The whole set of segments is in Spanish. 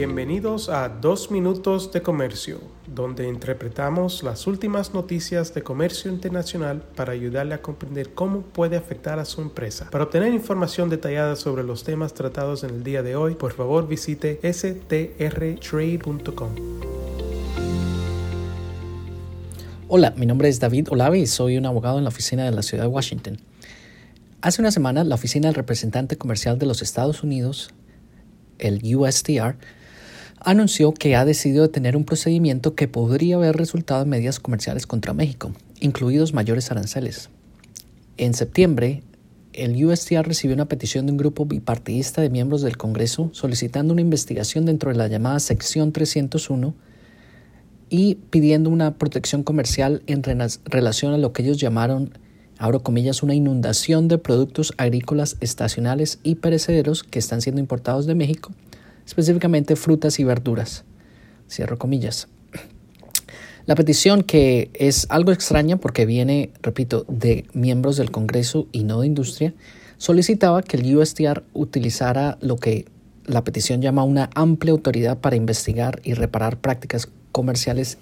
Bienvenidos a Dos Minutos de Comercio, donde interpretamos las últimas noticias de comercio internacional para ayudarle a comprender cómo puede afectar a su empresa. Para obtener información detallada sobre los temas tratados en el día de hoy, por favor visite strtrade.com. Hola, mi nombre es David Olave y soy un abogado en la oficina de la ciudad de Washington. Hace una semana, la Oficina del Representante Comercial de los Estados Unidos, el USTR, anunció que ha decidido detener un procedimiento que podría haber resultado en medidas comerciales contra México, incluidos mayores aranceles. En septiembre, el USTR recibió una petición de un grupo bipartidista de miembros del Congreso solicitando una investigación dentro de la llamada Sección 301 y pidiendo una protección comercial en relación a lo que ellos llamaron abro comillas, una inundación de productos agrícolas estacionales y perecederos que están siendo importados de México, específicamente frutas y verduras. Cierro comillas. La petición, que es algo extraña porque viene, repito, de miembros del Congreso y no de industria, solicitaba que el USTR utilizara lo que la petición llama una amplia autoridad para investigar y reparar prácticas comerciales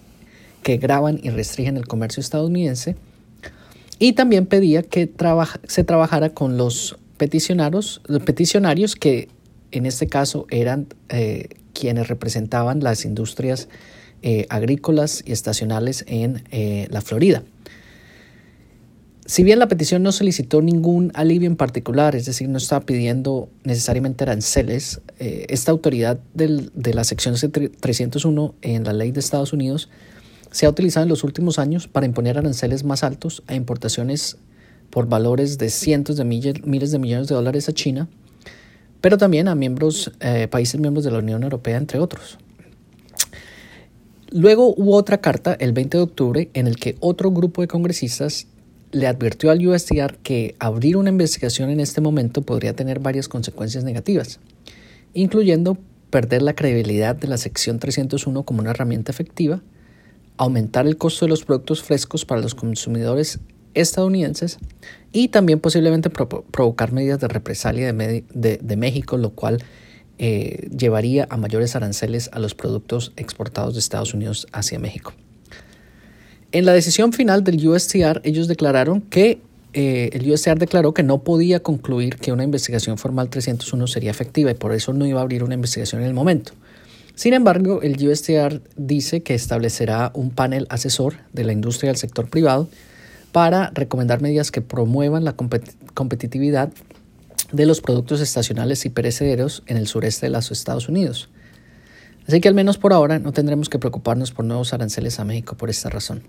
que graban y restringen el comercio estadounidense y también pedía que se trabajara con los peticionarios, los peticionarios que en este caso eran eh, quienes representaban las industrias eh, agrícolas y estacionales en eh, la Florida. Si bien la petición no solicitó ningún alivio en particular, es decir, no estaba pidiendo necesariamente aranceles, esta autoridad de la sección 301 en la ley de Estados Unidos se ha utilizado en los últimos años para imponer aranceles más altos a importaciones por valores de cientos de miles de millones de dólares a China, pero también a miembros, eh, países miembros de la Unión Europea, entre otros. Luego hubo otra carta el 20 de octubre en el que otro grupo de congresistas le advirtió al USDR que abrir una investigación en este momento podría tener varias consecuencias negativas, incluyendo perder la credibilidad de la sección 301 como una herramienta efectiva, aumentar el costo de los productos frescos para los consumidores estadounidenses y también posiblemente provocar medidas de represalia de, México, lo cual eh, llevaría a mayores aranceles a los productos exportados de Estados Unidos hacia México. En la decisión final del USTR, ellos declararon que eh, el USTR declaró que no podía concluir que una investigación formal 301 sería efectiva y por eso no iba a abrir una investigación en el momento. Sin embargo, el USTR dice que establecerá un panel asesor de la industria del sector privado para recomendar medidas que promuevan la competitividad de los productos estacionales y perecederos en el sureste de los Estados Unidos. Así que al menos por ahora no tendremos que preocuparnos por nuevos aranceles a México por esta razón.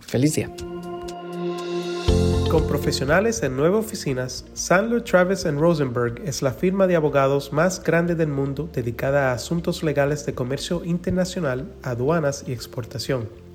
Feliz día. Con profesionales en nueve oficinas, Sandler Travis Rosenberg es la firma de abogados más grande del mundo dedicada a asuntos legales de comercio internacional, aduanas y exportación.